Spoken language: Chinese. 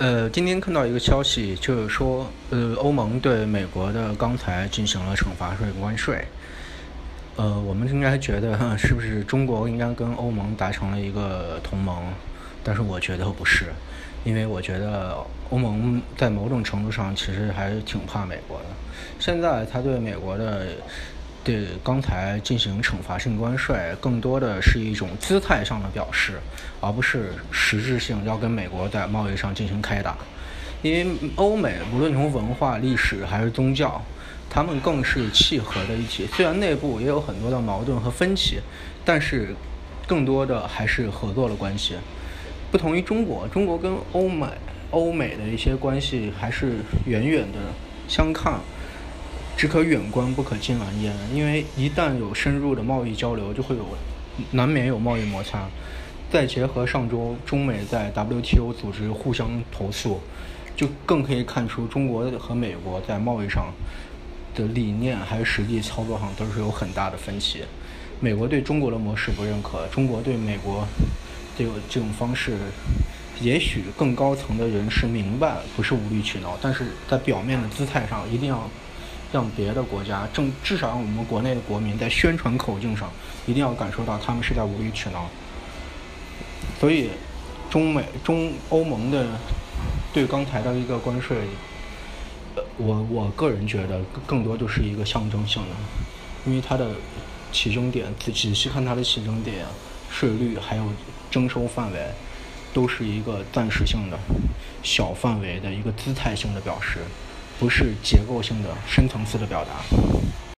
呃，今天看到一个消息，就是说，呃，欧盟对美国的钢材进行了惩罚税关税。呃，我们应该觉得，是不是中国应该跟欧盟达成了一个同盟？但是我觉得不是，因为我觉得欧盟在某种程度上其实还是挺怕美国的。现在他对美国的。对刚才进行惩罚性关税，更多的是一种姿态上的表示，而不是实质性要跟美国在贸易上进行开打。因为欧美无论从文化、历史还是宗教，他们更是契合的一起。虽然内部也有很多的矛盾和分歧，但是更多的还是合作的关系。不同于中国，中国跟欧美、欧美的一些关系还是远远的相抗。只可远观，不可近而焉。因为一旦有深入的贸易交流，就会有难免有贸易摩擦。再结合上周中美在 WTO 组织互相投诉，就更可以看出中国和美国在贸易上的理念还是实际操作上都是有很大的分歧。美国对中国的模式不认可，中国对美国这个这种方式，也许更高层的人是明白不是无理取闹，但是在表面的姿态上一定要。让别的国家，正至少我们国内的国民在宣传口径上，一定要感受到他们是在无理取闹。所以，中美中欧盟的对钢材的一个关税，我我个人觉得更多就是一个象征性的，因为它的起征点仔细看它的起征点、税率还有征收范围，都是一个暂时性的、小范围的一个姿态性的表示。不是结构性的、深层次的表达。